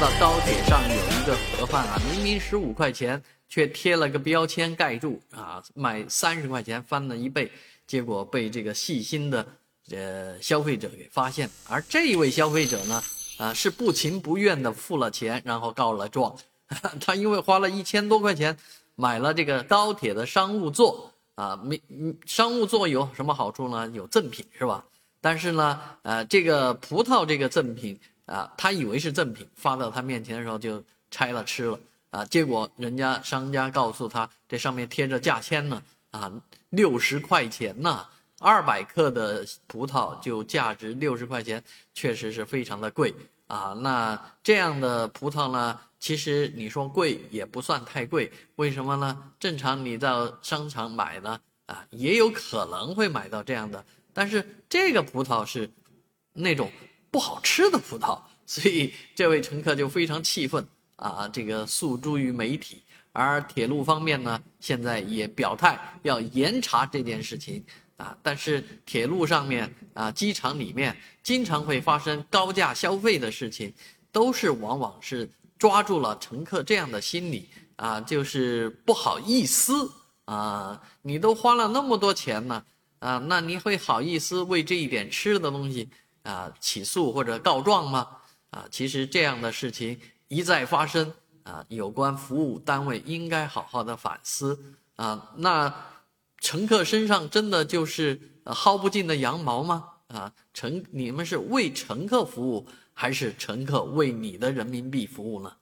到高铁上有一个盒饭啊，明明十五块钱，却贴了个标签盖住啊，卖三十块钱翻了一倍，结果被这个细心的呃消费者给发现，而这一位消费者呢，啊是不情不愿的付了钱，然后告了状。他因为花了一千多块钱买了这个高铁的商务座啊，没商务座有什么好处呢？有赠品是吧？但是呢，呃，这个葡萄这个赠品。啊，他以为是赠品，发到他面前的时候就拆了吃了啊。结果人家商家告诉他，这上面贴着价签呢，啊，六十块钱呢，二百克的葡萄就价值六十块钱，确实是非常的贵啊。那这样的葡萄呢，其实你说贵也不算太贵，为什么呢？正常你到商场买呢，啊，也有可能会买到这样的，但是这个葡萄是那种。不好吃的葡萄，所以这位乘客就非常气愤啊！这个诉诸于媒体，而铁路方面呢，现在也表态要严查这件事情啊。但是铁路上面啊，机场里面经常会发生高价消费的事情，都是往往是抓住了乘客这样的心理啊，就是不好意思啊，你都花了那么多钱呢啊，那你会好意思为这一点吃的东西？啊，起诉或者告状吗？啊，其实这样的事情一再发生啊，有关服务单位应该好好的反思啊。那乘客身上真的就是薅不尽的羊毛吗？啊，乘你们是为乘客服务，还是乘客为你的人民币服务呢？